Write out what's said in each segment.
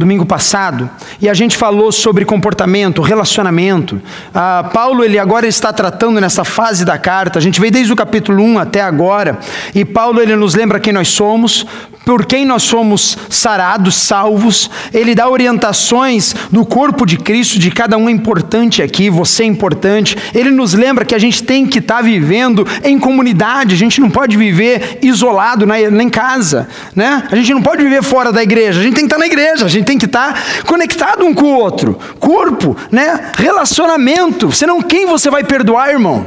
domingo passado e a gente falou sobre comportamento, relacionamento. Ah, Paulo ele agora está tratando nessa fase da carta. A gente veio desde o capítulo 1 até agora e Paulo ele nos lembra quem nós somos, por quem nós somos sarados, salvos. Ele dá orientações do corpo de Cristo, de cada um é importante aqui, você é importante. Ele nos lembra que a gente tem que estar tá vivendo em comunidade, a gente não pode viver isolado na, em casa, né? A gente não pode viver fora da igreja, a gente tem que estar tá na igreja, a gente tem que estar tá conectado um com o outro. Corpo, né? Relacionamento, senão quem você vai perdoar, irmão?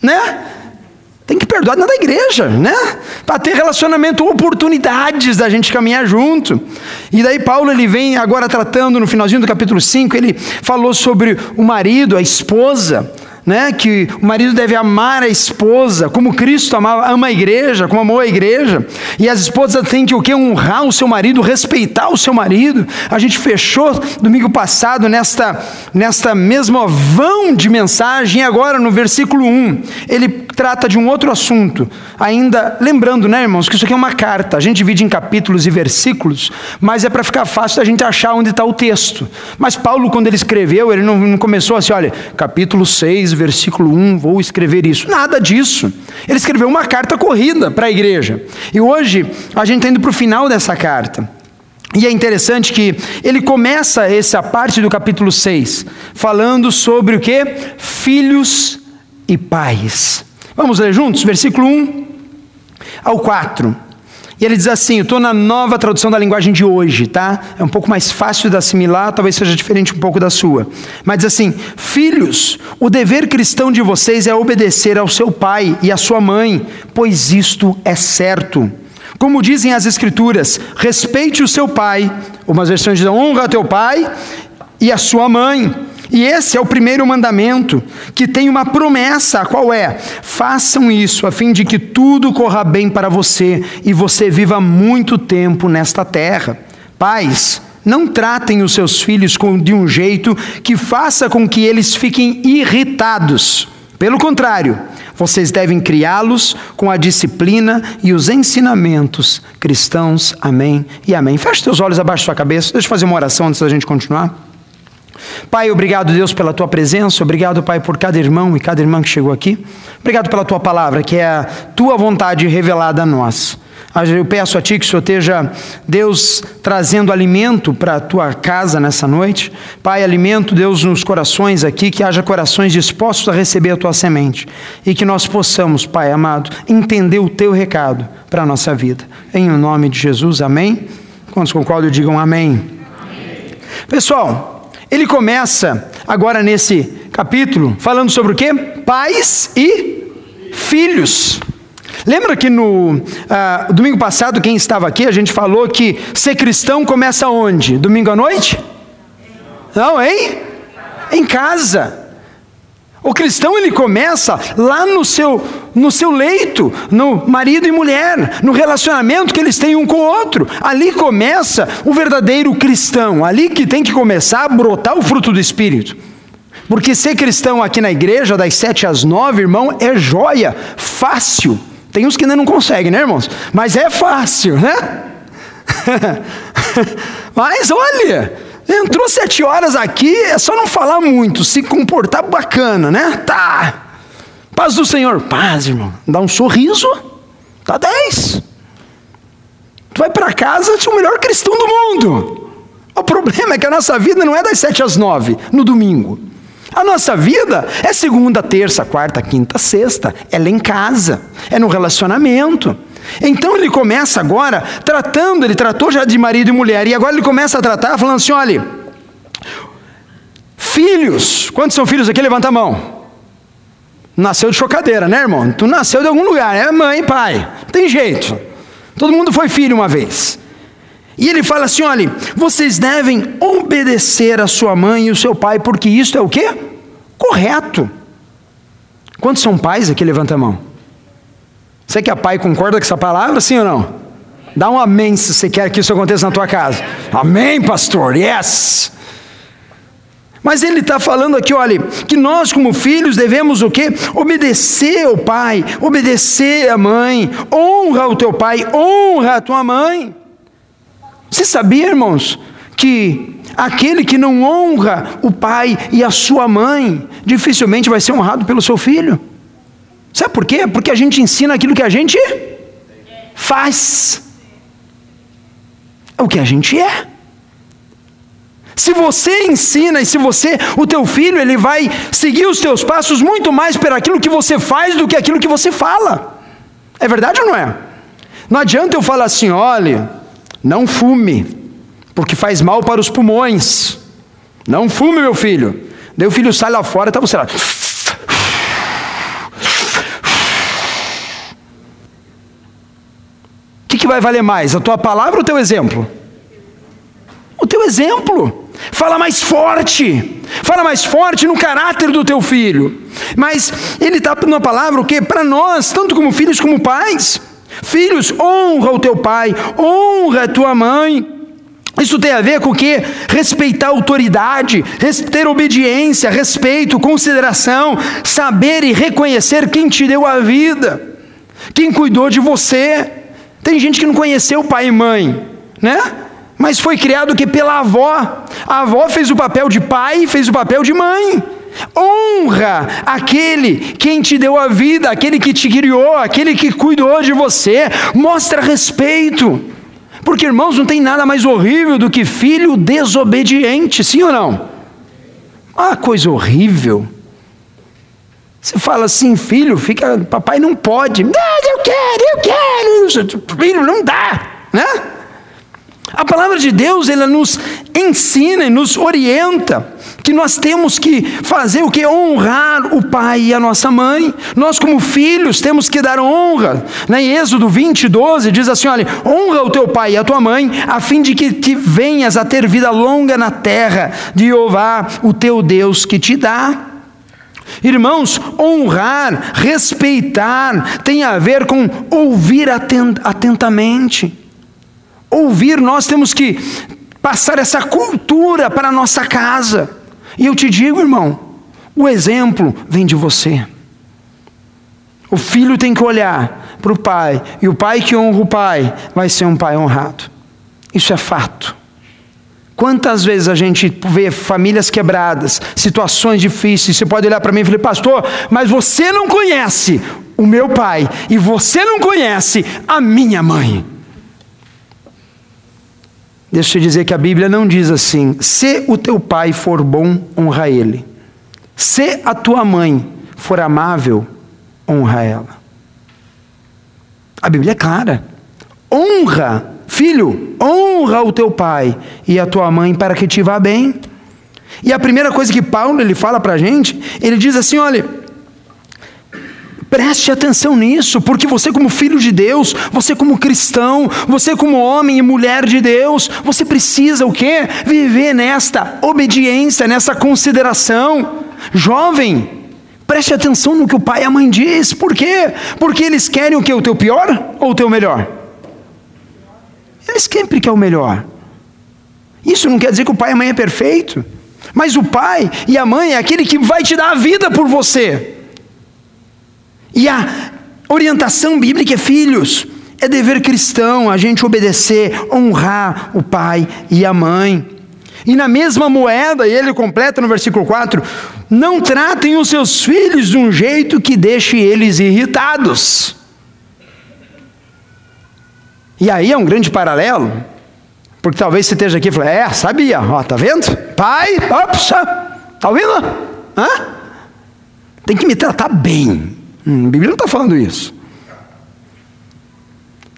Né? Tem que perdoar na da igreja, né? Para ter relacionamento, oportunidades da gente caminhar junto. E daí Paulo ele vem agora tratando no finalzinho do capítulo 5, ele falou sobre o marido, a esposa, né, que o marido deve amar a esposa, como Cristo amava, ama a igreja, como amou a igreja, e as esposas têm que o que honrar o seu marido, respeitar o seu marido. A gente fechou domingo passado nesta nesta mesma vão de mensagem, e agora no versículo 1, ele trata de um outro assunto. Ainda lembrando, né, irmãos, que isso aqui é uma carta. A gente divide em capítulos e versículos, mas é para ficar fácil da gente achar onde está o texto. Mas Paulo quando ele escreveu, ele não, não começou assim, olha, capítulo 6, versículo 1, vou escrever isso. Nada disso. Ele escreveu uma carta corrida para a igreja. E hoje a gente está indo para o final dessa carta. E é interessante que ele começa essa parte do capítulo 6 falando sobre o que? Filhos e pais. Vamos ler juntos? Versículo 1 ao 4. E ele diz assim: estou na nova tradução da linguagem de hoje, tá? É um pouco mais fácil de assimilar, talvez seja diferente um pouco da sua. Mas diz assim: Filhos, o dever cristão de vocês é obedecer ao seu pai e à sua mãe, pois isto é certo. Como dizem as Escrituras, respeite o seu pai. Umas versões dizem: honra teu pai e a sua mãe. E esse é o primeiro mandamento, que tem uma promessa, qual é? Façam isso a fim de que tudo corra bem para você e você viva muito tempo nesta terra. Pais, não tratem os seus filhos de um jeito que faça com que eles fiquem irritados. Pelo contrário, vocês devem criá-los com a disciplina e os ensinamentos cristãos. Amém e amém. Feche seus olhos abaixo da sua cabeça. Deixa eu fazer uma oração antes da gente continuar. Pai, obrigado, Deus, pela tua presença, obrigado, Pai, por cada irmão e cada irmã que chegou aqui. Obrigado pela tua palavra, que é a tua vontade revelada a nós. Eu peço a Ti que o Senhor esteja, Deus, trazendo alimento para a Tua casa nessa noite. Pai, alimento, Deus, nos corações aqui, que haja corações dispostos a receber a Tua semente. E que nós possamos, Pai amado, entender o Teu recado para a nossa vida. Em nome de Jesus, amém? Quantos concordam, digam amém. amém. Pessoal, ele começa agora nesse capítulo falando sobre o que? Pais e filhos. Lembra que no ah, domingo passado, quem estava aqui, a gente falou que ser cristão começa onde? Domingo à noite? Não, hein? Em casa. O cristão ele começa lá no seu, no seu leito, no marido e mulher, no relacionamento que eles têm um com o outro. Ali começa o verdadeiro cristão, ali que tem que começar a brotar o fruto do Espírito. Porque ser cristão aqui na igreja, das sete às nove, irmão, é joia, fácil. Tem uns que ainda não conseguem, né, irmãos? Mas é fácil, né? Mas olha, Entrou sete horas aqui, é só não falar muito, se comportar bacana, né? Tá. Paz do Senhor, paz, irmão. Dá um sorriso, tá dez. Tu vai para casa, tu é o melhor cristão do mundo. O problema é que a nossa vida não é das sete às nove, no domingo. A nossa vida é segunda, terça, quarta, quinta, sexta. Ela é em casa, é no relacionamento. Então ele começa agora tratando, ele tratou já de marido e mulher, e agora ele começa a tratar falando assim: olha, filhos, quantos são filhos aqui? Levanta a mão. Nasceu de chocadeira, né, irmão? Tu nasceu de algum lugar, é mãe, pai, tem jeito. Todo mundo foi filho uma vez. E ele fala assim: olha, vocês devem obedecer a sua mãe e o seu pai, porque isso é o que? Correto. Quantos são pais aqui? Levanta a mão. Você que é pai concorda com essa palavra, sim ou não? Dá um amém se você quer que isso aconteça na tua casa. Amém, pastor, yes. Mas ele está falando aqui, olha, que nós como filhos devemos o quê? Obedecer ao pai, obedecer à mãe, honra o teu pai, honra a tua mãe. Você sabia, irmãos, que aquele que não honra o pai e a sua mãe, dificilmente vai ser honrado pelo seu filho. Sabe por quê? Porque a gente ensina aquilo que a gente faz. É o que a gente é. Se você ensina e se você, o teu filho, ele vai seguir os teus passos muito mais por aquilo que você faz do que aquilo que você fala. É verdade ou não é? Não adianta eu falar assim, olha, não fume, porque faz mal para os pulmões. Não fume, meu filho. Daí o filho sai lá fora, está você lá. Que, vai valer mais, a tua palavra ou o teu exemplo? O teu exemplo. Fala mais forte. Fala mais forte no caráter do teu filho. Mas ele está numa palavra o que? Para nós, tanto como filhos como pais. Filhos, honra o teu pai, honra a tua mãe. Isso tem a ver com o que? Respeitar a autoridade, ter obediência, respeito, consideração, saber e reconhecer quem te deu a vida, quem cuidou de você. Tem gente que não conheceu pai e mãe, né? Mas foi criado que pela avó. A avó fez o papel de pai, fez o papel de mãe. Honra aquele quem te deu a vida, aquele que te criou, aquele que cuidou de você. Mostra respeito. Porque, irmãos, não tem nada mais horrível do que filho desobediente, sim ou não? Uma coisa horrível. Você fala assim, filho, fica, papai não pode. Não, eu quero, eu quero. Filho, não dá, né? A palavra de Deus, ela nos ensina e nos orienta que nós temos que fazer o que? Honrar o pai e a nossa mãe. Nós, como filhos, temos que dar honra. Né? Em Êxodo 20, 12, diz assim: olha, honra o teu pai e a tua mãe, a fim de que te venhas a ter vida longa na terra de Jeová, o teu Deus, que te dá. Irmãos, honrar, respeitar, tem a ver com ouvir atentamente. Ouvir, nós temos que passar essa cultura para a nossa casa. E eu te digo, irmão, o exemplo vem de você. O filho tem que olhar para o pai, e o pai que honra o pai vai ser um pai honrado. Isso é fato. Quantas vezes a gente vê famílias quebradas, situações difíceis, você pode olhar para mim e falar, pastor, mas você não conhece o meu pai, e você não conhece a minha mãe. Deixa eu te dizer que a Bíblia não diz assim: se o teu pai for bom, honra ele. Se a tua mãe for amável, honra ela. A Bíblia é clara. Honra, filho, honra o teu pai e a tua mãe para que te vá bem. E a primeira coisa que Paulo ele fala para a gente, ele diz assim: olha, Preste atenção nisso, porque você, como filho de Deus, você, como cristão, você, como homem e mulher de Deus, você precisa o quê? Viver nesta obediência, nessa consideração. Jovem, preste atenção no que o pai e a mãe diz, por quê? Porque eles querem o que? O teu pior ou o teu melhor? Eles sempre querem o melhor. Isso não quer dizer que o pai e a mãe é perfeito, mas o pai e a mãe é aquele que vai te dar a vida por você. E a orientação bíblica é filhos, é dever cristão a gente obedecer, honrar o pai e a mãe. E na mesma moeda, ele completa no versículo 4: não tratem os seus filhos de um jeito que deixe eles irritados. E aí é um grande paralelo, porque talvez você esteja aqui e fale, é, sabia, ó, tá vendo? Pai, ops, tá ouvindo? Hã? Tem que me tratar bem. Hum, a Bíblia não está falando isso.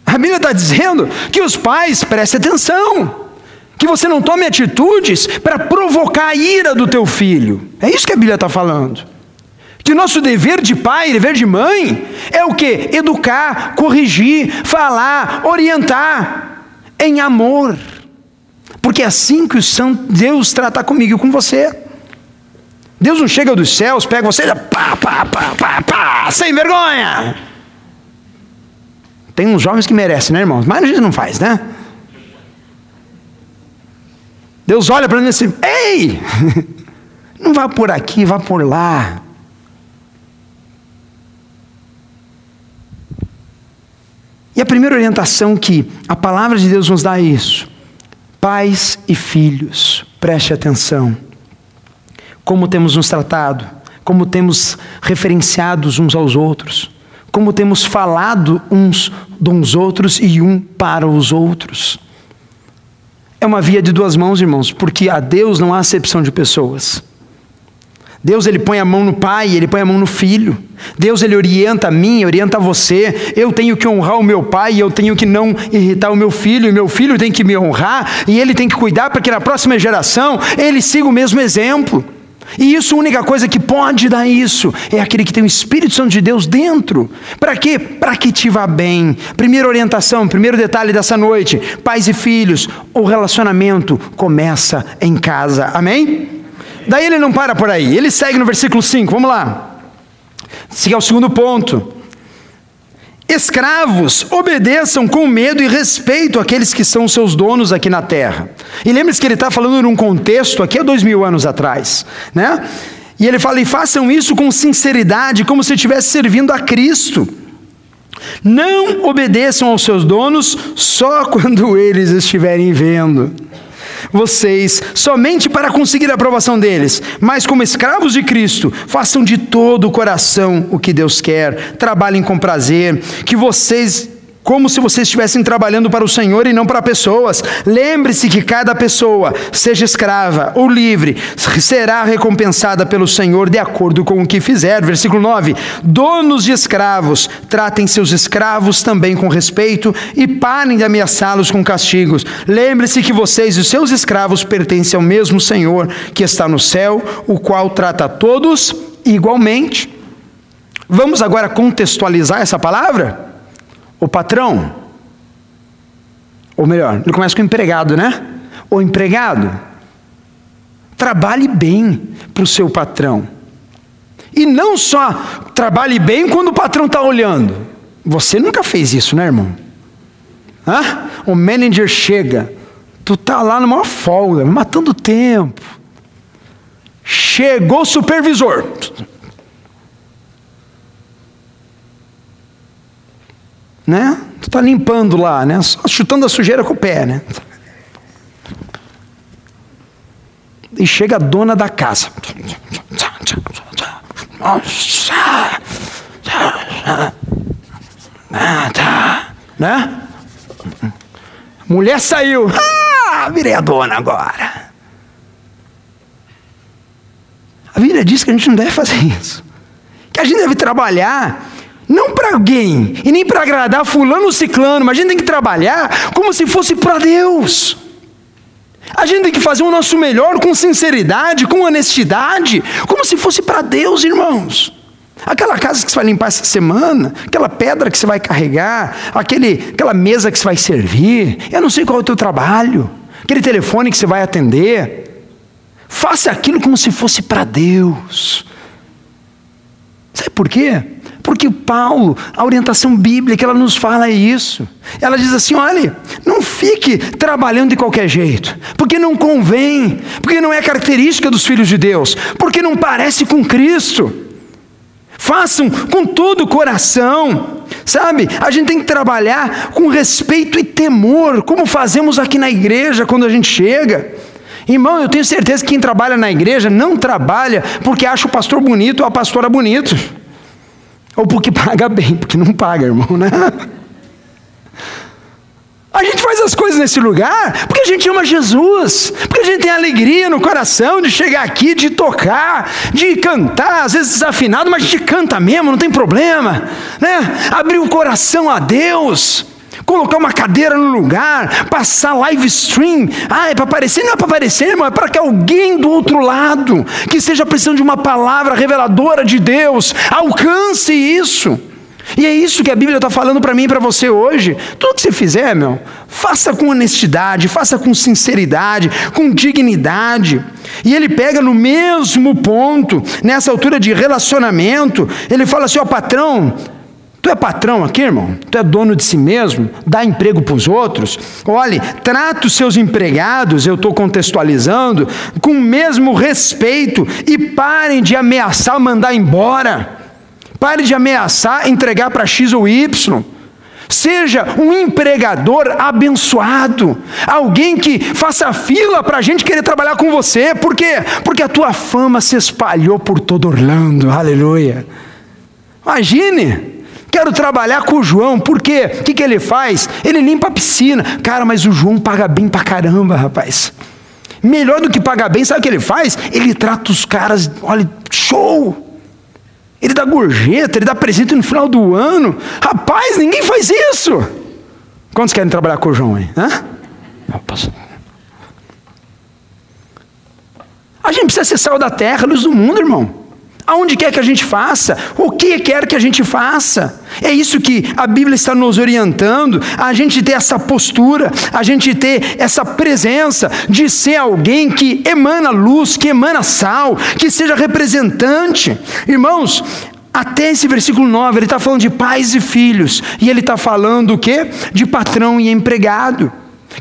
A Bíblia está dizendo que os pais prestem atenção, que você não tome atitudes para provocar a ira do teu filho. É isso que a Bíblia está falando. Que nosso dever de pai, dever de mãe, é o que? Educar, corrigir, falar, orientar em amor. Porque é assim que o Santo Deus trata comigo e com você. Deus não chega dos céus, pega você e pá, pá, pá, pá, pá, sem vergonha. Tem uns jovens que merecem, né, irmãos? Mas a gente não faz, né? Deus olha para mim assim: ei, não vá por aqui, vá por lá. E a primeira orientação que a palavra de Deus nos dá é isso: Pais e filhos, preste atenção. Como temos nos tratado, como temos referenciados uns aos outros, como temos falado uns dos outros e um para os outros. É uma via de duas mãos, irmãos, porque a Deus não há acepção de pessoas. Deus ele põe a mão no pai, ele põe a mão no filho. Deus ele orienta a mim, orienta a você. Eu tenho que honrar o meu pai, eu tenho que não irritar o meu filho, e meu filho tem que me honrar, e ele tem que cuidar para que na próxima geração ele siga o mesmo exemplo. E isso, a única coisa que pode dar isso é aquele que tem o Espírito Santo de Deus dentro. Para quê? Para que te vá bem. Primeira orientação, primeiro detalhe dessa noite: pais e filhos, o relacionamento começa em casa. Amém? Daí ele não para por aí, ele segue no versículo 5, vamos lá. Esse é o segundo ponto. Escravos, obedeçam com medo e respeito aqueles que são seus donos aqui na terra. E lembre-se que ele está falando num contexto aqui há dois mil anos atrás, né? E ele fala: e façam isso com sinceridade, como se estivesse servindo a Cristo. Não obedeçam aos seus donos só quando eles estiverem vendo vocês somente para conseguir a aprovação deles, mas como escravos de Cristo, façam de todo o coração o que Deus quer, trabalhem com prazer, que vocês como se vocês estivessem trabalhando para o Senhor e não para pessoas. Lembre-se que cada pessoa, seja escrava ou livre, será recompensada pelo Senhor de acordo com o que fizer. Versículo 9: Donos de escravos, tratem seus escravos também com respeito e parem de ameaçá-los com castigos. Lembre-se que vocês e os seus escravos pertencem ao mesmo Senhor que está no céu, o qual trata todos igualmente. Vamos agora contextualizar essa palavra? O patrão, ou melhor, ele começa com o empregado, né? O empregado, trabalhe bem para o seu patrão. E não só trabalhe bem quando o patrão está olhando. Você nunca fez isso, né, irmão? Hã? O manager chega, tu tá lá numa folga, matando tempo. Chegou o supervisor. Né? Tu está limpando lá, né? Só chutando a sujeira com o pé, né? E chega a dona da casa. Né? Mulher saiu. Ah, virei a dona agora. A Bíblia diz que a gente não deve fazer isso. Que a gente deve trabalhar não para alguém, e nem para agradar fulano ou ciclano, mas a gente tem que trabalhar como se fosse para Deus. A gente tem que fazer o nosso melhor com sinceridade, com honestidade, como se fosse para Deus, irmãos. Aquela casa que você vai limpar essa semana, aquela pedra que você vai carregar, aquele, aquela mesa que você vai servir, eu não sei qual é o teu trabalho, aquele telefone que você vai atender. Faça aquilo como se fosse para Deus. Sabe por quê? Porque Paulo, a orientação bíblica, ela nos fala isso. Ela diz assim: olha, não fique trabalhando de qualquer jeito, porque não convém, porque não é característica dos filhos de Deus, porque não parece com Cristo. Façam com todo o coração, sabe? A gente tem que trabalhar com respeito e temor, como fazemos aqui na igreja quando a gente chega. Irmão, eu tenho certeza que quem trabalha na igreja não trabalha porque acha o pastor bonito ou a pastora bonito. Ou porque paga bem, porque não paga, irmão, né? A gente faz as coisas nesse lugar porque a gente ama Jesus, porque a gente tem alegria no coração de chegar aqui, de tocar, de cantar, às vezes desafinado, mas a gente canta mesmo, não tem problema, né? Abrir o coração a Deus colocar uma cadeira no lugar, passar live stream. Ah, é para aparecer? Não é para aparecer, irmão, é para que alguém do outro lado, que esteja precisando de uma palavra reveladora de Deus, alcance isso. E é isso que a Bíblia está falando para mim e para você hoje. Tudo que você fizer, meu, faça com honestidade, faça com sinceridade, com dignidade. E ele pega no mesmo ponto, nessa altura de relacionamento, ele fala assim: ó, patrão, Tu é patrão aqui, irmão? Tu é dono de si mesmo? Dá emprego para os outros? Olhe, trata os seus empregados, eu estou contextualizando, com o mesmo respeito e parem de ameaçar mandar embora. Pare de ameaçar entregar para X ou Y. Seja um empregador abençoado, alguém que faça fila para a gente querer trabalhar com você, por quê? Porque a tua fama se espalhou por todo Orlando, aleluia. Imagine, quero trabalhar com o João, por quê? O que, que ele faz? Ele limpa a piscina, cara, mas o João paga bem pra caramba, rapaz. Melhor do que pagar bem, sabe o que ele faz? Ele trata os caras, olha, show! Ele dá gorjeta, ele dá presente no final do ano. Rapaz, ninguém faz isso. Quantos querem trabalhar com o João aí? Hã? A gente precisa ser sal da terra, luz do mundo, irmão. Aonde quer que a gente faça, o que quer que a gente faça. É isso que a Bíblia está nos orientando, a gente ter essa postura, a gente ter essa presença de ser alguém que emana luz, que emana sal, que seja representante. Irmãos, até esse versículo 9, ele está falando de pais e filhos, e ele está falando o quê? De patrão e empregado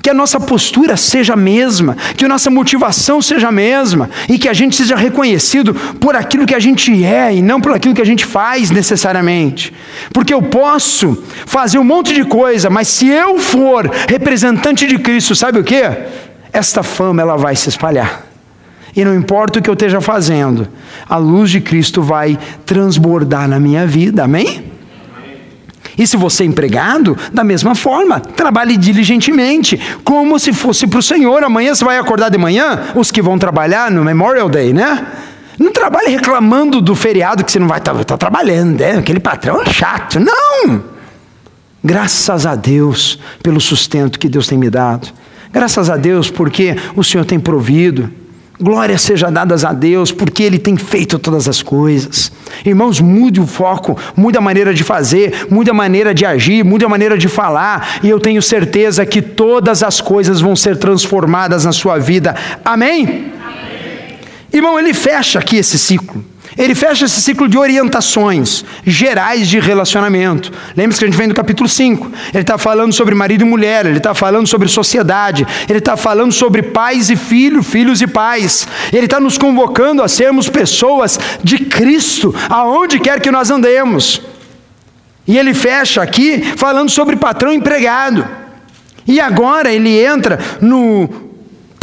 que a nossa postura seja a mesma, que a nossa motivação seja a mesma, e que a gente seja reconhecido por aquilo que a gente é e não por aquilo que a gente faz necessariamente. Porque eu posso fazer um monte de coisa, mas se eu for representante de Cristo, sabe o que? Esta fama ela vai se espalhar. E não importa o que eu esteja fazendo, a luz de Cristo vai transbordar na minha vida, amém? E se você é empregado, da mesma forma, trabalhe diligentemente, como se fosse para o Senhor. Amanhã você vai acordar de manhã, os que vão trabalhar no Memorial Day, né? Não trabalhe reclamando do feriado que você não vai estar tá, tá trabalhando, né? aquele patrão é chato. Não! Graças a Deus pelo sustento que Deus tem me dado. Graças a Deus porque o Senhor tem provido. Glória seja dadas a Deus, porque Ele tem feito todas as coisas. Irmãos, mude o foco, mude a maneira de fazer, mude a maneira de agir, mude a maneira de falar, e eu tenho certeza que todas as coisas vão ser transformadas na sua vida. Amém? Amém. Irmão, ele fecha aqui esse ciclo. Ele fecha esse ciclo de orientações gerais de relacionamento. Lembre-se que a gente vem do capítulo 5. Ele está falando sobre marido e mulher, ele está falando sobre sociedade, ele está falando sobre pais e filhos, filhos e pais. Ele está nos convocando a sermos pessoas de Cristo, aonde quer que nós andemos. E ele fecha aqui falando sobre patrão empregado. E agora ele entra no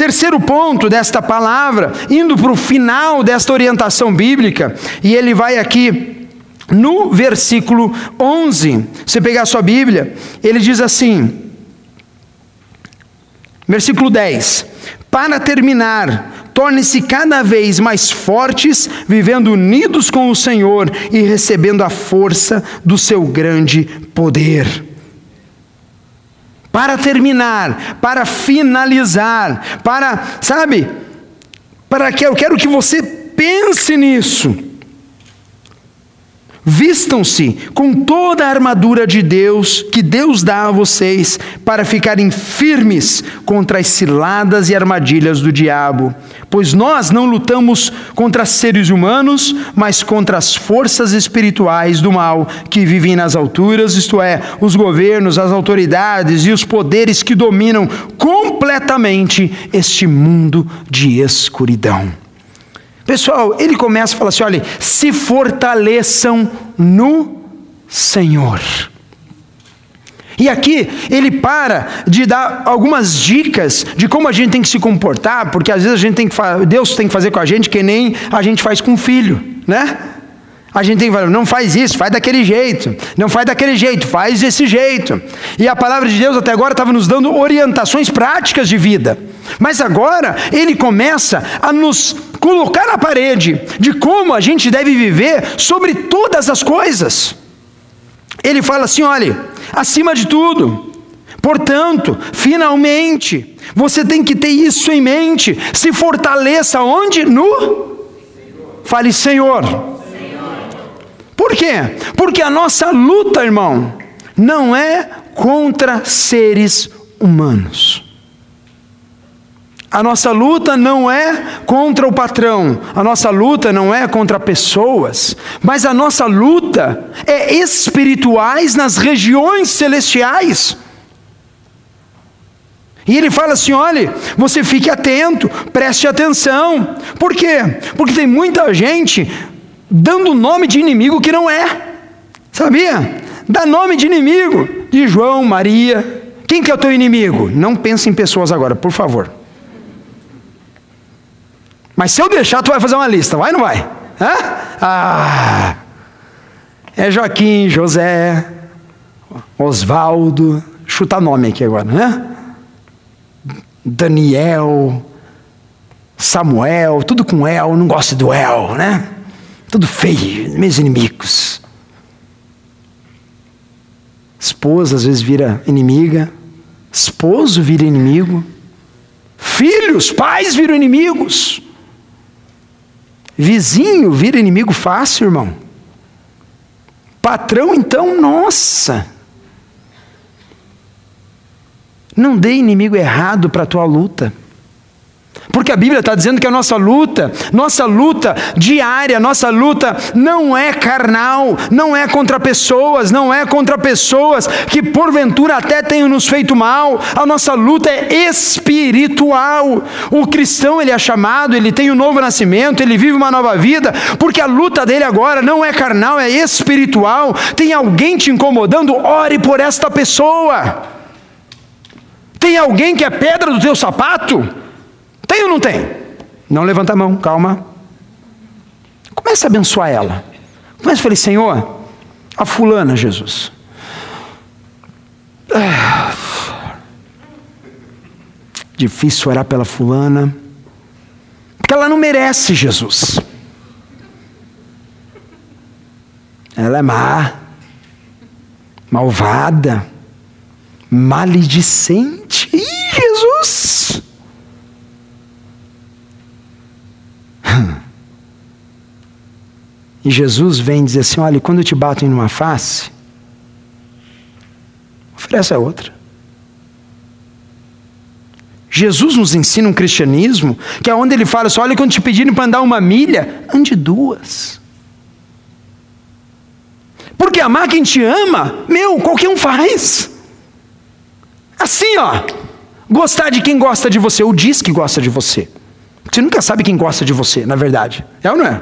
Terceiro ponto desta palavra, indo para o final desta orientação bíblica, e ele vai aqui no versículo 11. Você pegar a sua Bíblia, ele diz assim, versículo 10: Para terminar, torne-se cada vez mais fortes, vivendo unidos com o Senhor e recebendo a força do seu grande poder para terminar, para finalizar, para, sabe, para que eu quero que você pense nisso. Vistam-se com toda a armadura de Deus que Deus dá a vocês para ficarem firmes contra as ciladas e armadilhas do diabo. Pois nós não lutamos contra seres humanos, mas contra as forças espirituais do mal que vivem nas alturas, isto é, os governos, as autoridades e os poderes que dominam completamente este mundo de escuridão. Pessoal, ele começa a falar assim: olha, se fortaleçam no Senhor. E aqui ele para de dar algumas dicas de como a gente tem que se comportar, porque às vezes a gente tem que Deus tem que fazer com a gente que nem a gente faz com o filho, né? A gente tem que falar, não faz isso, faz daquele jeito, não faz daquele jeito, faz desse jeito. E a palavra de Deus até agora estava nos dando orientações práticas de vida. Mas agora ele começa a nos colocar na parede de como a gente deve viver sobre todas as coisas. Ele fala assim: olhe, acima de tudo, portanto, finalmente, você tem que ter isso em mente, se fortaleça onde? No? Fale, Senhor por quê? Porque a nossa luta, irmão, não é contra seres humanos. A nossa luta não é contra o patrão, a nossa luta não é contra pessoas, mas a nossa luta é espirituais nas regiões celestiais. E ele fala assim: olhe, você fique atento, preste atenção. Por quê? Porque tem muita gente dando nome de inimigo que não é. Sabia? Dá nome de inimigo. de João, Maria. Quem que é o teu inimigo? Não pense em pessoas agora, por favor. Mas se eu deixar, tu vai fazer uma lista, vai ou não vai? Hã? Ah, é Joaquim, José, Osvaldo, chuta nome aqui agora, né? Daniel, Samuel, tudo com El, não gosto do El, né? Tudo feio, meus inimigos. Esposa às vezes vira inimiga, esposo vira inimigo, filhos, pais viram inimigos. Vizinho vira inimigo fácil, irmão. Patrão, então, nossa. Não dê inimigo errado para a tua luta. Porque a Bíblia está dizendo que a nossa luta, nossa luta diária, nossa luta não é carnal, não é contra pessoas, não é contra pessoas que porventura até tenham nos feito mal. A nossa luta é espiritual. O cristão ele é chamado, ele tem um novo nascimento, ele vive uma nova vida, porque a luta dele agora não é carnal, é espiritual. Tem alguém te incomodando? Ore por esta pessoa. Tem alguém que é pedra do teu sapato? Tem ou não tem? Não levanta a mão, calma. Comece a abençoar ela. Comece a falar, Senhor, a fulana, Jesus. Ah, difícil orar pela fulana. Porque ela não merece Jesus. Ela é má, malvada, maledicente. Ih, Jesus! E Jesus vem dizer assim: olha, quando te batem numa face, oferece a outra. Jesus nos ensina um cristianismo que é onde ele fala assim: olha, quando te pedirem para andar uma milha, ande duas. Porque amar quem te ama, meu, qualquer um faz. Assim, ó. Gostar de quem gosta de você, ou diz que gosta de você. Você nunca sabe quem gosta de você, na verdade. É ou não é?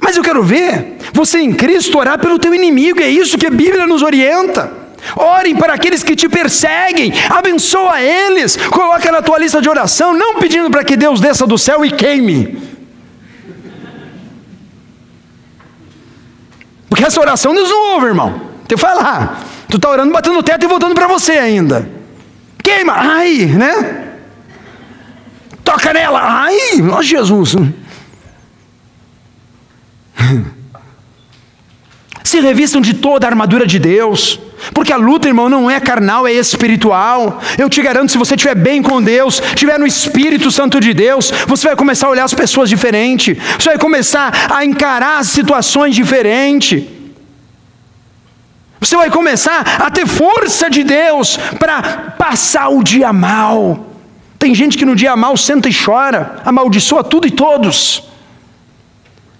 Mas eu quero ver você em Cristo orar pelo teu inimigo, é isso que a Bíblia nos orienta. Orem para aqueles que te perseguem, abençoa eles, coloca na tua lista de oração, não pedindo para que Deus desça do céu e queime. Porque essa oração Deus não ouve, irmão. Tu falar, tu está orando, batendo no teto e voltando para você ainda. Queima, ai, né? Toca nela, ai, ó Jesus. Se revistam de toda a armadura de Deus, porque a luta, irmão, não é carnal, é espiritual. Eu te garanto, se você estiver bem com Deus, estiver no Espírito Santo de Deus, você vai começar a olhar as pessoas diferente, você vai começar a encarar as situações diferente. Você vai começar a ter força de Deus para passar o dia mal. Tem gente que no dia mal senta e chora, amaldiçoa tudo e todos.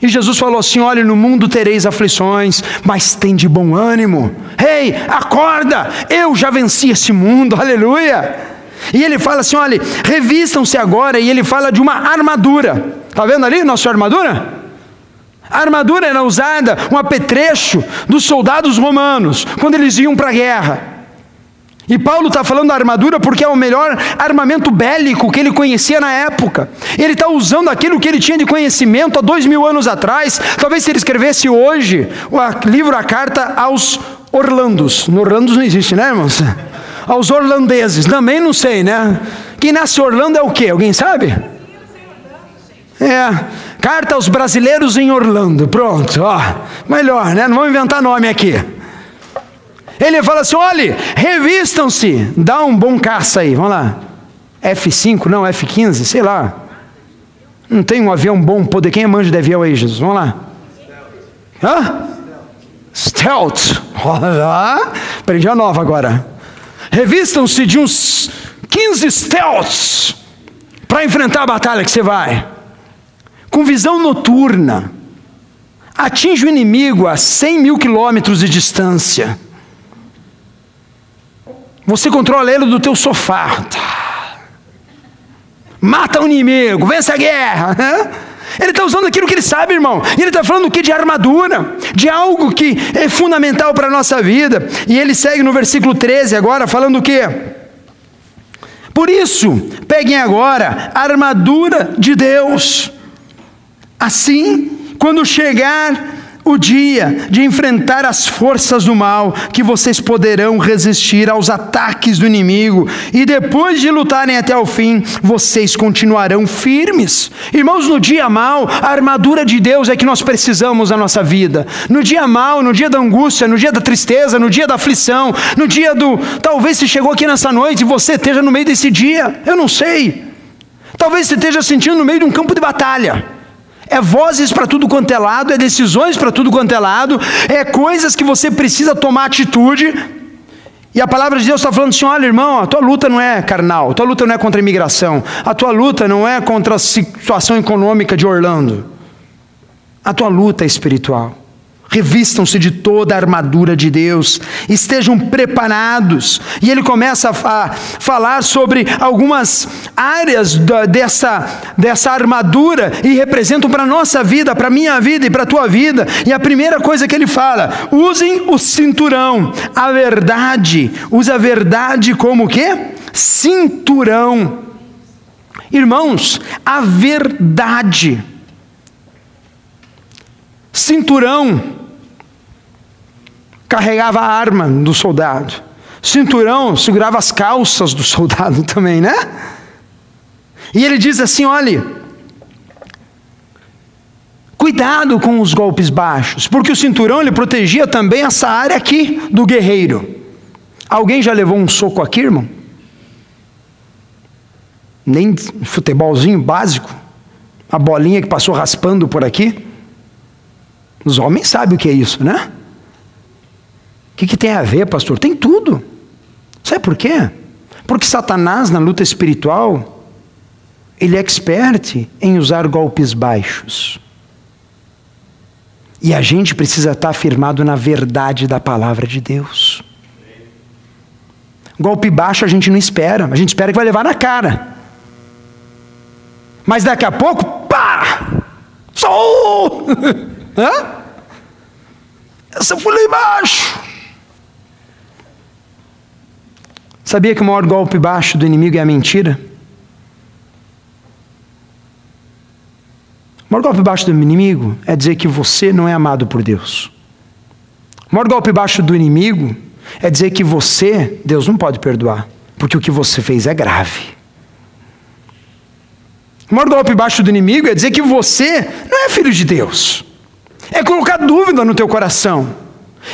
E Jesus falou assim: Olha, no mundo tereis aflições, mas tem de bom ânimo. Ei, hey, acorda! Eu já venci esse mundo, aleluia! E ele fala assim: olha, revistam-se agora, e ele fala de uma armadura. Está vendo ali nossa armadura? A armadura era usada, um apetrecho dos soldados romanos, quando eles iam para a guerra. E Paulo está falando da armadura porque é o melhor armamento bélico que ele conhecia na época. Ele está usando aquilo que ele tinha de conhecimento há dois mil anos atrás. Talvez se ele escrevesse hoje o livro, a carta aos Orlandos. No Orlandos não existe, né, irmãos? Aos orlandeses. Também não sei, né? Quem nasce Orlando é o quê? Alguém sabe? É. Carta aos brasileiros em Orlando. Pronto, ó. Melhor, né? Não vamos inventar nome aqui. Ele fala assim: olhe, revistam-se, dá um bom caça aí, vamos lá. F5, não, F15, sei lá. Não tem um avião bom poder. Quem é manjo de avião aí, Jesus? Vamos lá. Hã? Stealth. Olha Aprendi a nova agora. Revistam-se de uns 15 stealths para enfrentar a batalha que você vai. Com visão noturna. Atinge o inimigo a 100 mil quilômetros de distância você controla ele do teu sofá. Mata o inimigo, vence a guerra. Ele está usando aquilo que ele sabe, irmão. E ele está falando o que? De armadura, de algo que é fundamental para a nossa vida. E ele segue no versículo 13 agora, falando o que? Por isso, peguem agora a armadura de Deus. Assim, quando chegar o dia de enfrentar as forças do mal, que vocês poderão resistir aos ataques do inimigo, e depois de lutarem até o fim, vocês continuarão firmes. Irmãos, no dia mal, a armadura de Deus é que nós precisamos na nossa vida. No dia mal, no dia da angústia, no dia da tristeza, no dia da aflição, no dia do. Talvez você chegou aqui nessa noite e você esteja no meio desse dia, eu não sei. Talvez você esteja sentindo no meio de um campo de batalha é vozes para tudo quanto é lado, é decisões para tudo quanto é lado, é coisas que você precisa tomar atitude. E a palavra de Deus está falando assim: olha, irmão, a tua luta não é carnal, a tua luta não é contra a imigração, a tua luta não é contra a situação econômica de Orlando, a tua luta é espiritual. Revistam-se de toda a armadura de Deus, estejam preparados. E ele começa a falar sobre algumas áreas dessa, dessa armadura e representam para a nossa vida, para a minha vida e para a tua vida. E a primeira coisa que ele fala: usem o cinturão, a verdade. Usa a verdade como o quê? Cinturão. Irmãos, a verdade. Cinturão carregava a arma do soldado. Cinturão segurava as calças do soldado também, né? E ele diz assim: olhe, cuidado com os golpes baixos, porque o cinturão ele protegia também essa área aqui do guerreiro. Alguém já levou um soco aqui, irmão? Nem futebolzinho básico? A bolinha que passou raspando por aqui? Os homens sabem o que é isso, né? Que, que tem a ver, pastor? Tem tudo. Sabe por quê? Porque Satanás, na luta espiritual, ele é expert em usar golpes baixos. E a gente precisa estar afirmado na verdade da palavra de Deus. Golpe baixo a gente não espera, a gente espera que vai levar na cara. Mas daqui a pouco, pá! Sou! Hã? Essa foi lá embaixo. Sabia que o maior golpe baixo do inimigo é a mentira? O maior golpe baixo do inimigo é dizer que você não é amado por Deus. O maior golpe baixo do inimigo é dizer que você, Deus não pode perdoar, porque o que você fez é grave. O maior golpe baixo do inimigo é dizer que você não é filho de Deus. É colocar dúvida no teu coração.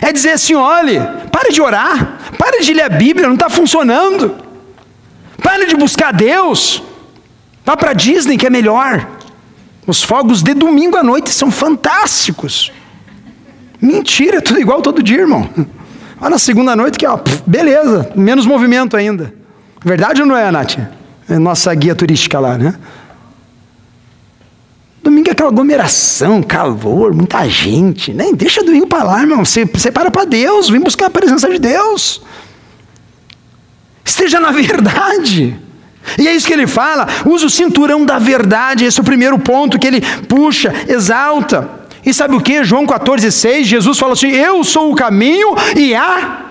É dizer assim: olhe, pare de orar, pare de ler a Bíblia, não está funcionando. Pare de buscar Deus. Vá para Disney que é melhor. Os fogos de domingo à noite são fantásticos. Mentira, tudo igual todo dia, irmão. Olha na segunda noite que, ó, beleza, menos movimento ainda. Verdade ou não é, Nath? É nossa guia turística lá, né? Domingo é aquela aglomeração, calor, muita gente. Né? deixa domingo para lá, irmão. Você separa para Deus, vem buscar a presença de Deus. Esteja na verdade. E é isso que ele fala. Usa o cinturão da verdade. Esse é o primeiro ponto que ele puxa, exalta. E sabe o que? João 14, 6, Jesus fala assim: Eu sou o caminho e a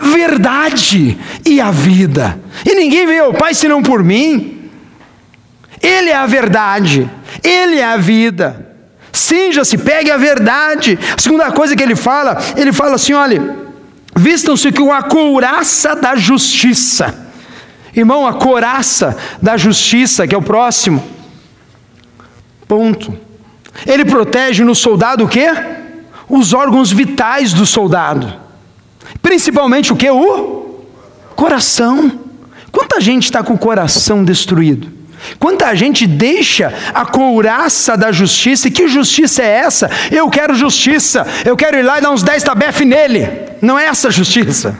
verdade e a vida. E ninguém veio ao Pai senão por mim. Ele é a verdade, Ele é a vida. Cinja-se, pegue a verdade. A segunda coisa que ele fala, ele fala assim: olha, vistam-se com a couraça da justiça. Irmão, a couraça da justiça, que é o próximo. Ponto. Ele protege no soldado o quê? Os órgãos vitais do soldado. Principalmente o que? O coração. Quanta gente está com o coração destruído? Quanta gente deixa a couraça da justiça, e que justiça é essa? Eu quero justiça, eu quero ir lá e dar uns 10 tabef nele. Não é essa justiça.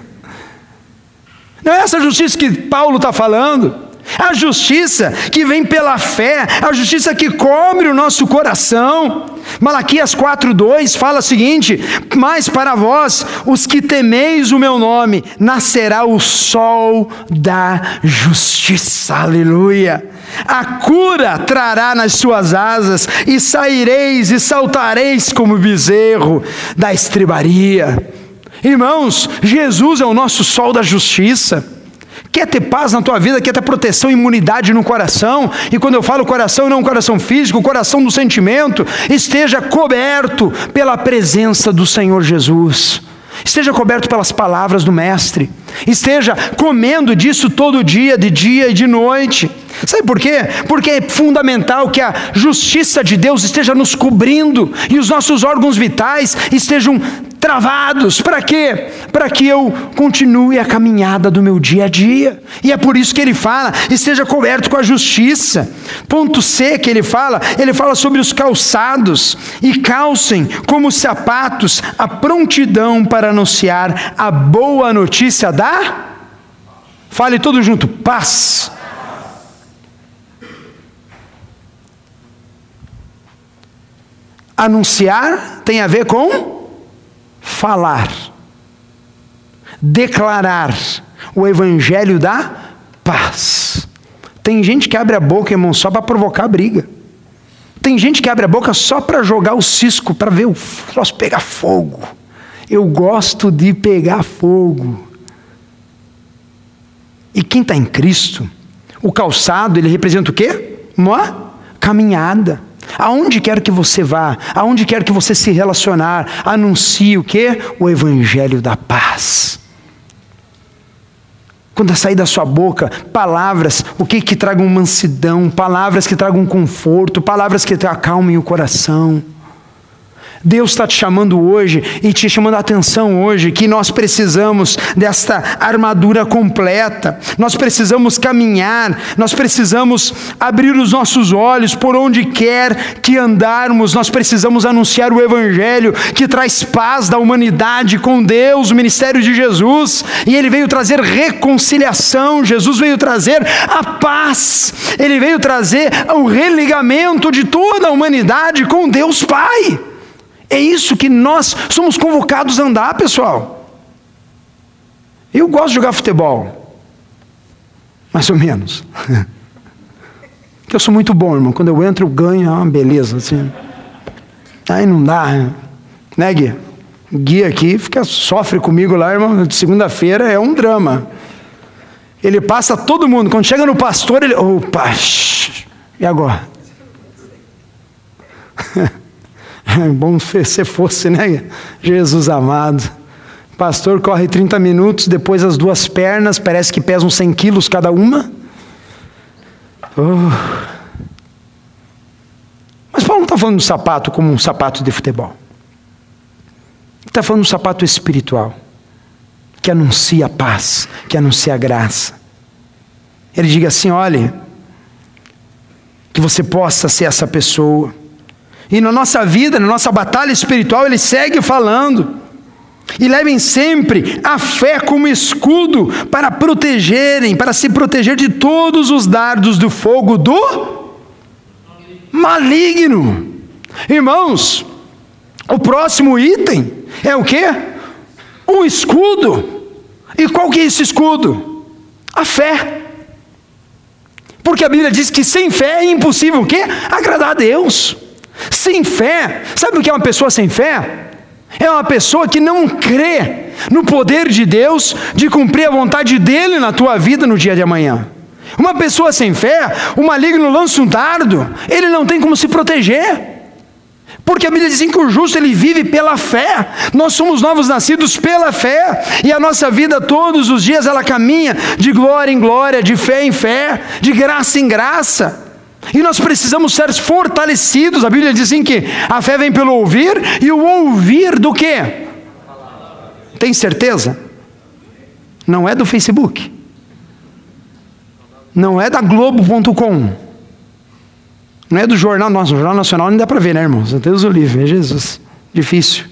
Não é essa justiça que Paulo está falando. A justiça que vem pela fé, a justiça que cobre o nosso coração. Malaquias 4:2 fala o seguinte: "Mas para vós, os que temeis o meu nome, nascerá o sol da justiça". Aleluia. A cura trará nas suas asas, e saireis e saltareis como bezerro da estribaria. Irmãos, Jesus é o nosso sol da justiça. Quer ter paz na tua vida, quer ter proteção e imunidade no coração, e quando eu falo coração, não coração físico, coração do sentimento, esteja coberto pela presença do Senhor Jesus. Esteja coberto pelas palavras do Mestre. Esteja comendo disso todo dia, de dia e de noite. Sabe por quê? Porque é fundamental que a justiça de Deus esteja nos cobrindo e os nossos órgãos vitais estejam travados. Para quê? Para que eu continue a caminhada do meu dia a dia. E é por isso que ele fala: esteja coberto com a justiça. Ponto C que ele fala, ele fala sobre os calçados e calcem como sapatos a prontidão para anunciar a boa notícia da. Fale todo junto, paz. Anunciar tem a ver com falar, declarar o evangelho da paz. Tem gente que abre a boca, irmão, só para provocar briga. Tem gente que abre a boca só para jogar o cisco, para ver o troço pegar fogo. Eu gosto de pegar fogo. E quem está em Cristo, o calçado, ele representa o quê? Uma caminhada. Aonde quer que você vá, aonde quer que você se relacionar, anuncie o que? O Evangelho da paz. Quando sair da sua boca palavras, o que que tragam mansidão, palavras que tragam conforto, palavras que acalmem o coração. Deus está te chamando hoje e te chamando a atenção hoje que nós precisamos desta armadura completa, nós precisamos caminhar, nós precisamos abrir os nossos olhos por onde quer que andarmos, nós precisamos anunciar o Evangelho que traz paz da humanidade com Deus, o ministério de Jesus, e ele veio trazer reconciliação, Jesus veio trazer a paz, ele veio trazer o religamento de toda a humanidade com Deus Pai. É isso que nós somos convocados a andar, pessoal. Eu gosto de jogar futebol. Mais ou menos. eu sou muito bom, irmão. Quando eu entro, eu ganho, é uma beleza. Assim. Aí não dá, né, Gui? Gui aqui fica, sofre comigo lá, irmão. De segunda-feira é um drama. Ele passa todo mundo. Quando chega no pastor, ele. Opa! E agora? Bom se fosse, né? Jesus amado. Pastor corre 30 minutos, depois as duas pernas, parece que pesam 100 quilos cada uma. Oh. Mas Paulo não está falando do sapato como um sapato de futebol. Ele está falando do sapato espiritual, que anuncia a paz, que anuncia a graça. Ele diga assim: olhe, que você possa ser essa pessoa e na nossa vida, na nossa batalha espiritual, ele segue falando. E levem sempre a fé como escudo para protegerem, para se proteger de todos os dardos do fogo do maligno. Irmãos, o próximo item é o que? Um escudo. E qual que é esse escudo? A fé. Porque a Bíblia diz que sem fé é impossível o quê? Agradar a Deus. Sem fé, sabe o que é uma pessoa sem fé? É uma pessoa que não crê no poder de Deus de cumprir a vontade dele na tua vida no dia de amanhã. Uma pessoa sem fé, o maligno lança um dardo, ele não tem como se proteger. Porque a Bíblia diz assim que o justo ele vive pela fé. Nós somos novos nascidos pela fé, e a nossa vida todos os dias ela caminha de glória em glória, de fé em fé, de graça em graça. E nós precisamos ser fortalecidos. A Bíblia diz assim que a fé vem pelo ouvir e o ouvir do quê? Tem certeza? Não é do Facebook. Não é da Globo.com. Não é do jornal nosso. O Jornal Nacional não dá para ver, né, irmãos? Deus o livre, é Jesus. Difícil.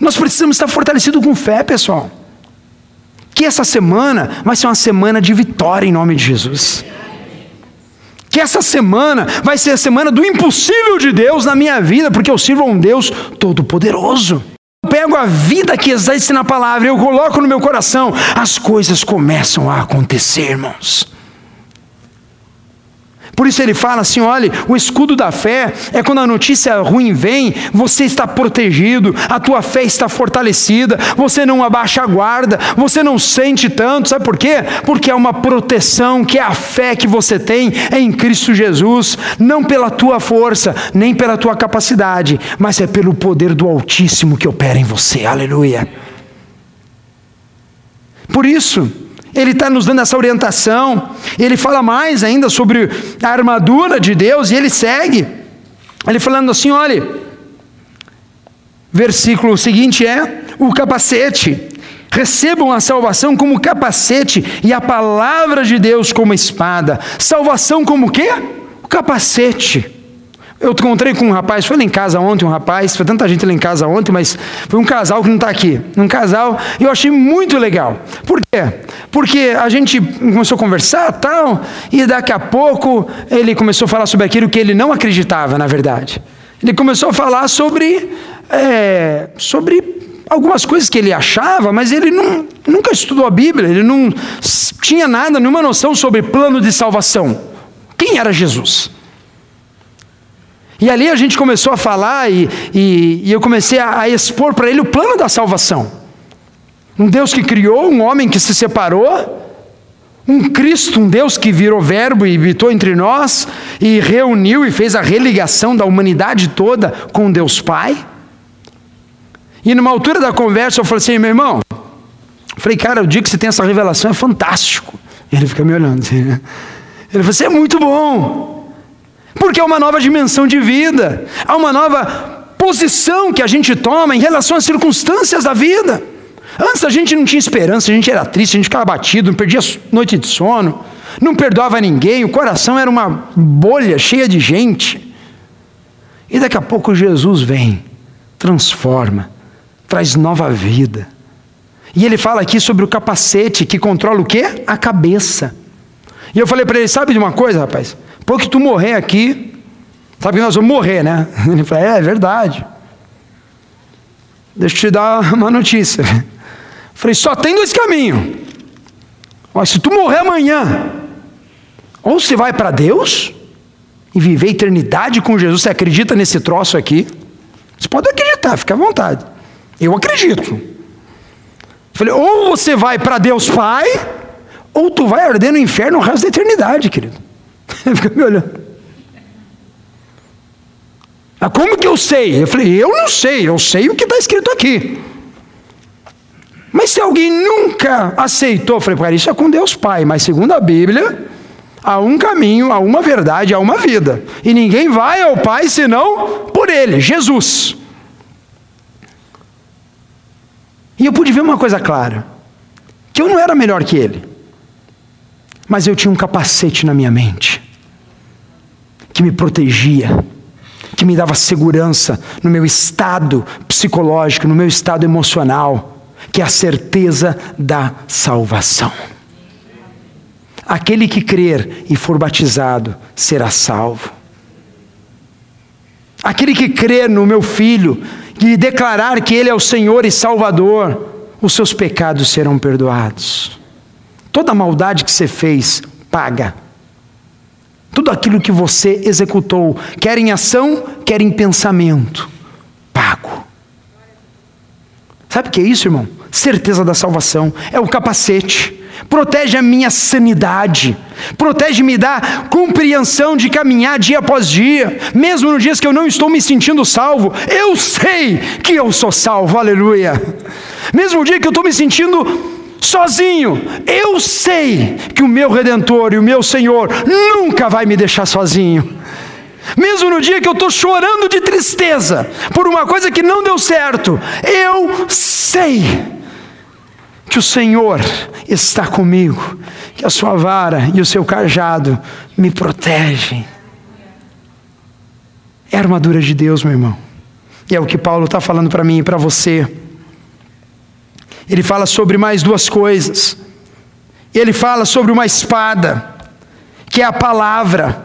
Nós precisamos estar fortalecidos com fé, pessoal que essa semana vai ser uma semana de vitória em nome de Jesus. Que essa semana vai ser a semana do impossível de Deus na minha vida, porque eu sirvo a um Deus todo-poderoso. pego a vida que existe na palavra, eu coloco no meu coração, as coisas começam a acontecer, irmãos. Por isso ele fala assim: olha, o escudo da fé é quando a notícia ruim vem, você está protegido, a tua fé está fortalecida, você não abaixa a guarda, você não sente tanto, sabe por quê? Porque é uma proteção que é a fé que você tem em Cristo Jesus, não pela tua força, nem pela tua capacidade, mas é pelo poder do Altíssimo que opera em você, aleluia. Por isso, ele está nos dando essa orientação. Ele fala mais ainda sobre a armadura de Deus e ele segue. Ele falando assim: olha, versículo seguinte é: o capacete. Recebam a salvação como capacete e a palavra de Deus como espada. Salvação como o quê? O capacete. Eu encontrei com um rapaz, foi lá em casa ontem, um rapaz, foi tanta gente lá em casa ontem, mas foi um casal que não está aqui. Um casal, e eu achei muito legal. Por quê? Porque a gente começou a conversar tal, e daqui a pouco ele começou a falar sobre aquilo que ele não acreditava, na verdade. Ele começou a falar sobre, é, sobre algumas coisas que ele achava, mas ele não, nunca estudou a Bíblia, ele não tinha nada, nenhuma noção sobre plano de salvação. Quem era Jesus? E ali a gente começou a falar e, e, e eu comecei a, a expor para ele o plano da salvação. Um Deus que criou, um homem que se separou, um Cristo, um Deus que virou verbo e habitou entre nós e reuniu e fez a religação da humanidade toda com Deus Pai. E numa altura da conversa eu falei assim, meu irmão, falei, cara, o dia que você tem essa revelação é fantástico. Ele fica me olhando assim, né? Ele falou, você é muito bom. Porque é uma nova dimensão de vida, há uma nova posição que a gente toma em relação às circunstâncias da vida. Antes a gente não tinha esperança, a gente era triste, a gente ficava batido, não perdia noite de sono, não perdoava ninguém, o coração era uma bolha cheia de gente. E daqui a pouco Jesus vem, transforma, traz nova vida. E ele fala aqui sobre o capacete que controla o quê? A cabeça. E eu falei para ele: sabe de uma coisa, rapaz? Depois que tu morrer aqui, sabe que nós vamos morrer, né? Ele falou, é, é verdade. Deixa eu te dar uma notícia. Eu falei, só tem dois caminhos. Mas se tu morrer amanhã, ou você vai para Deus e viver eternidade com Jesus, você acredita nesse troço aqui? Você pode acreditar, fica à vontade. Eu acredito. Eu falei, ou você vai para Deus Pai, ou tu vai arder no inferno o resto da eternidade, querido. Ele fica me olhando. Ah, como que eu sei? Eu falei, eu não sei, eu sei o que está escrito aqui. Mas se alguém nunca aceitou, eu falei, cara, isso é com Deus Pai, mas segundo a Bíblia, há um caminho, há uma verdade, há uma vida. E ninguém vai ao Pai senão por Ele, Jesus. E eu pude ver uma coisa clara: que eu não era melhor que Ele, mas eu tinha um capacete na minha mente que me protegia, que me dava segurança no meu estado psicológico, no meu estado emocional, que é a certeza da salvação. Aquele que crer e for batizado será salvo. Aquele que crer no meu filho e declarar que ele é o Senhor e Salvador, os seus pecados serão perdoados. Toda maldade que você fez, paga tudo aquilo que você executou, quer em ação, quer em pensamento, pago. Sabe o que é isso, irmão? Certeza da salvação, é o capacete, protege a minha sanidade, protege-me da compreensão de caminhar dia após dia, mesmo nos dias que eu não estou me sentindo salvo, eu sei que eu sou salvo, aleluia. Mesmo no dia que eu estou me sentindo sozinho. Eu sei que o meu redentor e o meu Senhor nunca vai me deixar sozinho. Mesmo no dia que eu estou chorando de tristeza por uma coisa que não deu certo, eu sei que o Senhor está comigo, que a sua vara e o seu cajado me protegem. É a armadura de Deus, meu irmão. E é o que Paulo está falando para mim e para você. Ele fala sobre mais duas coisas. Ele fala sobre uma espada, que é a palavra.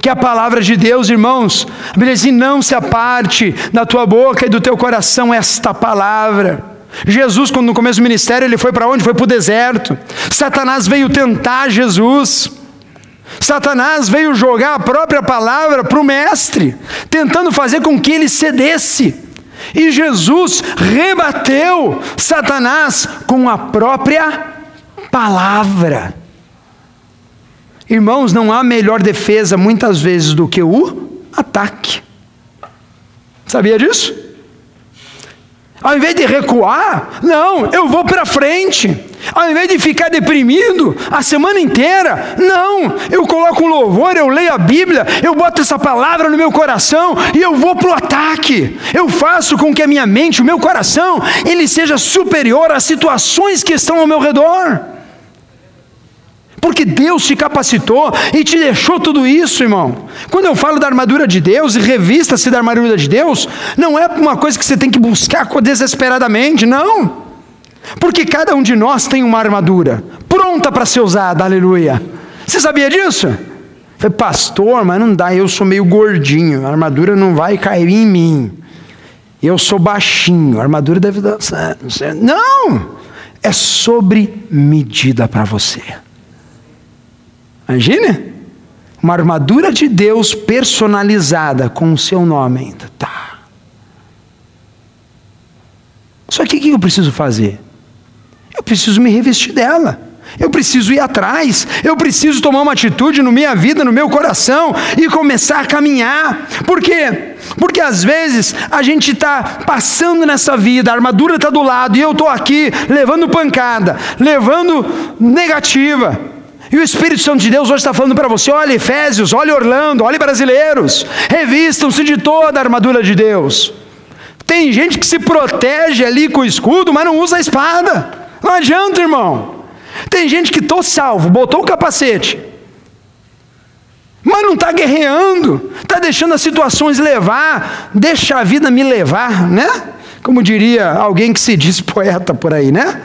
que a palavra de Deus, irmãos, a Bíblia diz assim, não se aparte da tua boca e do teu coração esta palavra. Jesus, quando no começo do ministério, ele foi para onde? Foi para o deserto. Satanás veio tentar Jesus. Satanás veio jogar a própria palavra para o mestre, tentando fazer com que ele cedesse. E Jesus rebateu Satanás com a própria palavra. Irmãos, não há melhor defesa muitas vezes do que o ataque. Sabia disso? Ao invés de recuar, não, eu vou para frente. Ao invés de ficar deprimido a semana inteira, não, eu coloco um louvor, eu leio a Bíblia, eu boto essa palavra no meu coração e eu vou para o ataque. Eu faço com que a minha mente, o meu coração, ele seja superior às situações que estão ao meu redor. Porque Deus te capacitou e te deixou tudo isso, irmão. Quando eu falo da armadura de Deus e revista-se da armadura de Deus, não é uma coisa que você tem que buscar desesperadamente, não. Porque cada um de nós tem uma armadura pronta para ser usada, aleluia. Você sabia disso? Falei, pastor, mas não dá, eu sou meio gordinho, a armadura não vai cair em mim. Eu sou baixinho, a armadura deve certo. Não! É sobre medida para você. Imagine? Uma armadura de Deus personalizada com o seu nome ainda. Tá. Só que o que eu preciso fazer? Eu preciso me revestir dela. Eu preciso ir atrás, eu preciso tomar uma atitude na minha vida, no meu coração e começar a caminhar. Por quê? Porque às vezes a gente está passando nessa vida, a armadura está do lado e eu estou aqui levando pancada, levando negativa. E o Espírito Santo de Deus hoje está falando para você: olha Efésios, olha Orlando, olha brasileiros, revistam-se de toda a armadura de Deus. Tem gente que se protege ali com o escudo, mas não usa a espada. Não adianta, irmão. Tem gente que estou salvo, botou o capacete, mas não está guerreando, está deixando as situações levar, deixa a vida me levar, né? Como diria alguém que se diz poeta por aí, né?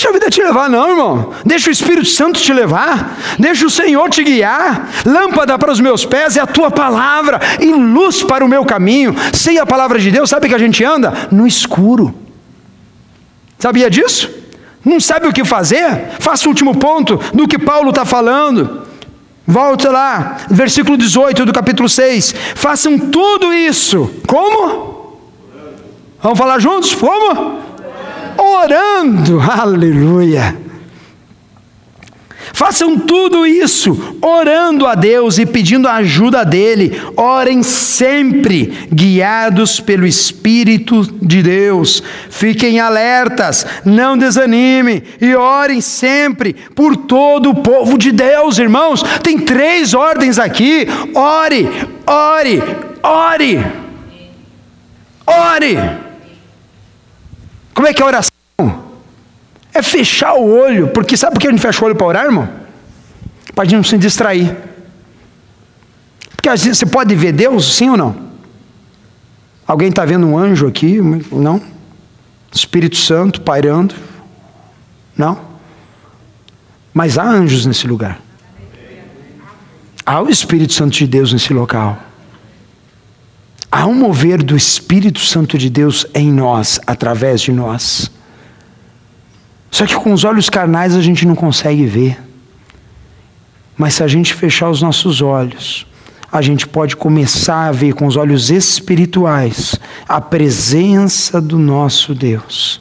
Deixa a vida te levar, não, irmão. Deixa o Espírito Santo te levar. Deixa o Senhor te guiar. Lâmpada para os meus pés é a tua palavra e luz para o meu caminho. Sem a palavra de Deus, sabe que a gente anda? No escuro. Sabia disso? Não sabe o que fazer? Faça o último ponto do que Paulo está falando. Volta lá, versículo 18 do capítulo 6. Façam tudo isso. Como? Vamos falar juntos? Como? Orando, aleluia. Façam tudo isso orando a Deus e pedindo a ajuda dele. Orem sempre, guiados pelo Espírito de Deus. Fiquem alertas, não desanimem e orem sempre por todo o povo de Deus, irmãos. Tem três ordens aqui: ore, ore, ore. Ore. Como é que é a oração? É fechar o olho, porque sabe por que a gente fecha o olho para orar, irmão? Para a gente não se distrair. Porque você pode ver Deus, sim ou não? Alguém está vendo um anjo aqui? Não? Espírito Santo pairando? Não? Mas há anjos nesse lugar. Há o Espírito Santo de Deus nesse local. Há um mover do Espírito Santo de Deus em nós, através de nós. Só que com os olhos carnais a gente não consegue ver. Mas se a gente fechar os nossos olhos, a gente pode começar a ver com os olhos espirituais a presença do nosso Deus.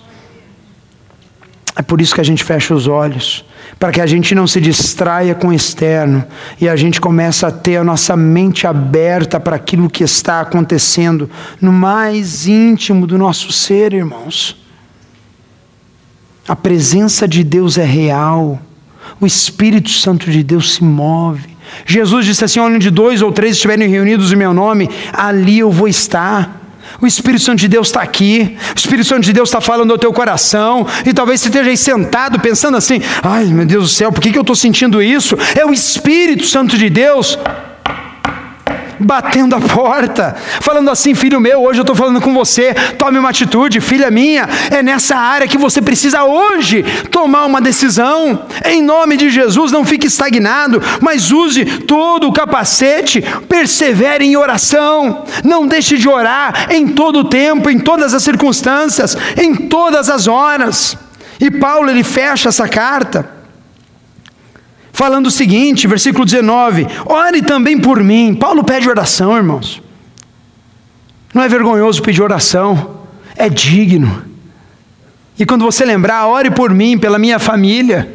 É por isso que a gente fecha os olhos, para que a gente não se distraia com o externo e a gente começa a ter a nossa mente aberta para aquilo que está acontecendo no mais íntimo do nosso ser, irmãos. A presença de Deus é real, o Espírito Santo de Deus se move. Jesus disse assim: onde dois ou três estiverem reunidos em meu nome, ali eu vou estar. O Espírito Santo de Deus está aqui, o Espírito Santo de Deus está falando ao teu coração, e talvez você esteja aí sentado pensando assim: ai meu Deus do céu, por que, que eu estou sentindo isso? É o Espírito Santo de Deus batendo a porta, falando assim: filho meu, hoje eu estou falando com você, tome uma atitude, filha minha, é nessa área que você precisa hoje tomar uma decisão. Em nome de Jesus, não fique estagnado, mas use todo o capacete, persevere em oração, não deixe de orar em todo o tempo, em todas as circunstâncias, em todas as horas. E Paulo ele fecha essa carta falando o seguinte, versículo 19: Ore também por mim. Paulo pede oração, irmãos. Não é vergonhoso pedir oração, é digno. E quando você lembrar, ore por mim, pela minha família,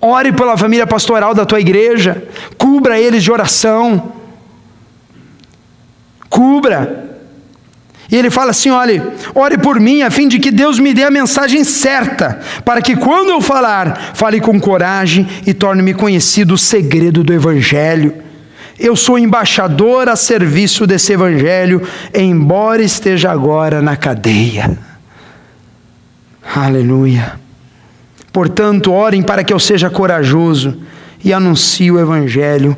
ore pela família pastoral da tua igreja, cubra eles de oração. Cubra. E ele fala assim: olhe, ore por mim, a fim de que Deus me dê a mensagem certa, para que quando eu falar, fale com coragem e torne-me conhecido o segredo do Evangelho. Eu sou embaixador a serviço desse Evangelho, embora esteja agora na cadeia. Aleluia. Portanto, orem para que eu seja corajoso e anuncie o Evangelho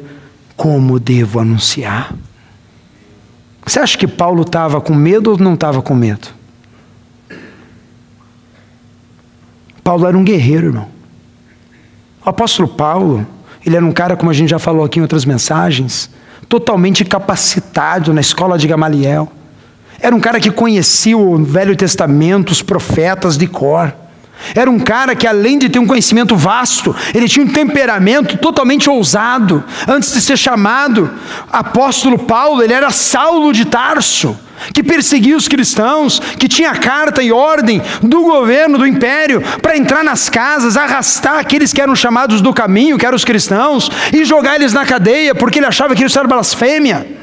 como devo anunciar. Você acha que Paulo estava com medo ou não estava com medo? Paulo era um guerreiro, irmão. O apóstolo Paulo, ele era um cara, como a gente já falou aqui em outras mensagens, totalmente capacitado na escola de Gamaliel. Era um cara que conhecia o Velho Testamento, os profetas de cor. Era um cara que, além de ter um conhecimento vasto, ele tinha um temperamento totalmente ousado. Antes de ser chamado apóstolo Paulo, ele era Saulo de Tarso, que perseguia os cristãos, que tinha carta e ordem do governo do império para entrar nas casas, arrastar aqueles que eram chamados do caminho, que eram os cristãos, e jogar eles na cadeia, porque ele achava que isso era blasfêmia.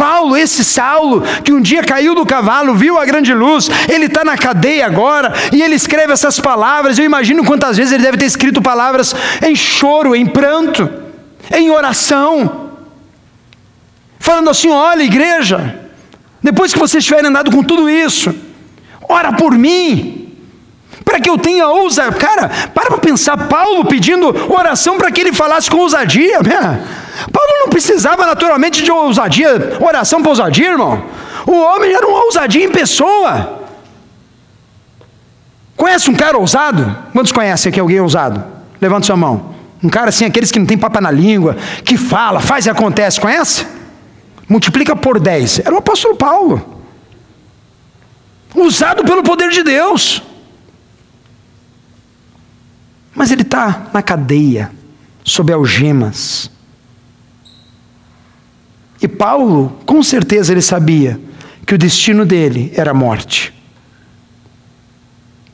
Paulo, esse Saulo, que um dia caiu do cavalo, viu a grande luz, ele está na cadeia agora, e ele escreve essas palavras. Eu imagino quantas vezes ele deve ter escrito palavras em choro, em pranto, em oração, falando assim: olha, igreja, depois que vocês tiverem andado com tudo isso, ora por mim, para que eu tenha ousadia. Cara, para para pensar, Paulo pedindo oração para que ele falasse com ousadia. Né? Paulo não precisava naturalmente de ousadia, oração para ousadia, irmão. O homem era uma ousadia em pessoa. Conhece um cara ousado? Quantos conhecem aqui alguém ousado? Levanta sua mão. Um cara assim, aqueles que não tem papa na língua, que fala, faz e acontece. Conhece? Multiplica por 10. Era o apóstolo Paulo. Usado pelo poder de Deus. Mas ele está na cadeia, sob algemas. E Paulo, com certeza, ele sabia que o destino dele era a morte.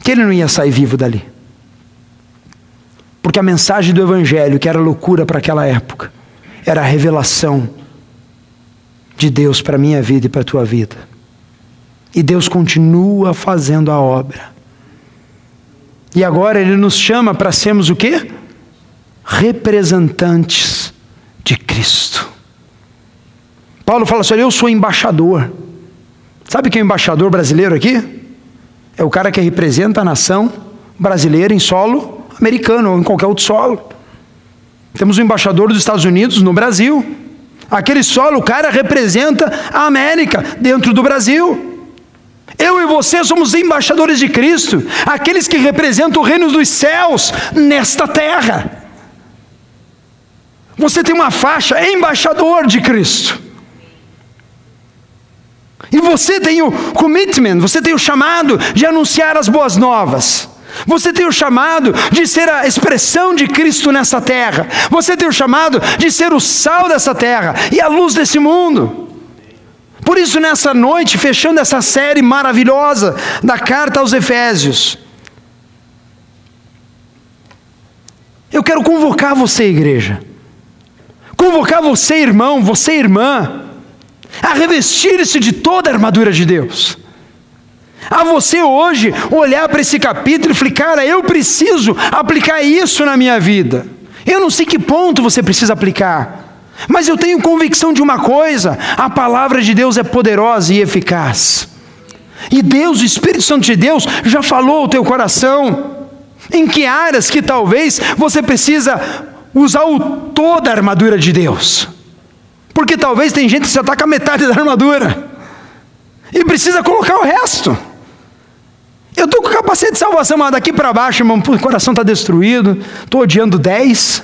Que ele não ia sair vivo dali. Porque a mensagem do Evangelho, que era loucura para aquela época, era a revelação de Deus para a minha vida e para a tua vida. E Deus continua fazendo a obra. E agora Ele nos chama para sermos o quê? Representantes de Cristo. Paulo fala assim: eu sou embaixador. Sabe quem é o embaixador brasileiro aqui? É o cara que representa a nação brasileira em solo americano ou em qualquer outro solo. Temos o embaixador dos Estados Unidos no Brasil. Aquele solo, o cara representa a América dentro do Brasil. Eu e você somos embaixadores de Cristo, aqueles que representam o reino dos céus nesta terra. Você tem uma faixa embaixador de Cristo. E você tem o commitment, você tem o chamado de anunciar as boas novas. Você tem o chamado de ser a expressão de Cristo nessa terra. Você tem o chamado de ser o sal dessa terra e a luz desse mundo. Por isso, nessa noite, fechando essa série maravilhosa da carta aos Efésios, eu quero convocar você, igreja, convocar você, irmão, você, irmã, a revestir-se de toda a armadura de Deus. A você hoje olhar para esse capítulo e falar, cara, eu preciso aplicar isso na minha vida. Eu não sei que ponto você precisa aplicar, mas eu tenho convicção de uma coisa: a palavra de Deus é poderosa e eficaz. E Deus, o Espírito Santo de Deus, já falou ao teu coração em que áreas que talvez você precisa usar o, toda a armadura de Deus Porque talvez tem gente que só está com a metade da armadura e precisa colocar o resto. Eu estou com capacete de salvação, mas daqui para baixo, irmão, o coração está destruído, estou odiando 10,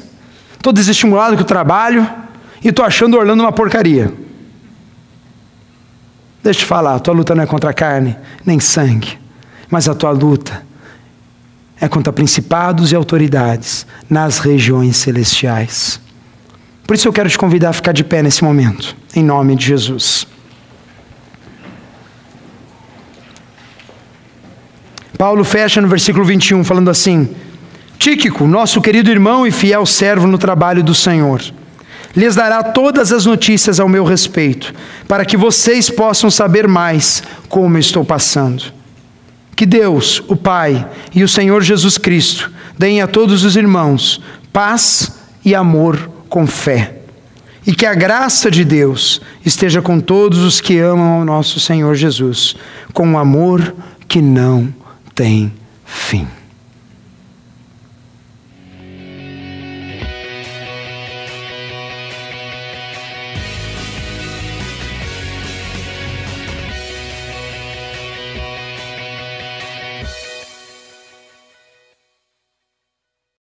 estou desestimulado com o trabalho e estou achando Orlando uma porcaria. Deixa eu te falar, a tua luta não é contra carne, nem sangue, mas a tua luta é contra principados e autoridades nas regiões celestiais. Por isso eu quero te convidar a ficar de pé nesse momento, em nome de Jesus. Paulo fecha no versículo 21 falando assim: Tíquico, nosso querido irmão e fiel servo no trabalho do Senhor, lhes dará todas as notícias ao meu respeito, para que vocês possam saber mais como estou passando. Que Deus, o Pai e o Senhor Jesus Cristo deem a todos os irmãos paz e amor com fé. E que a graça de Deus esteja com todos os que amam ao nosso Senhor Jesus, com um amor que não tem fim.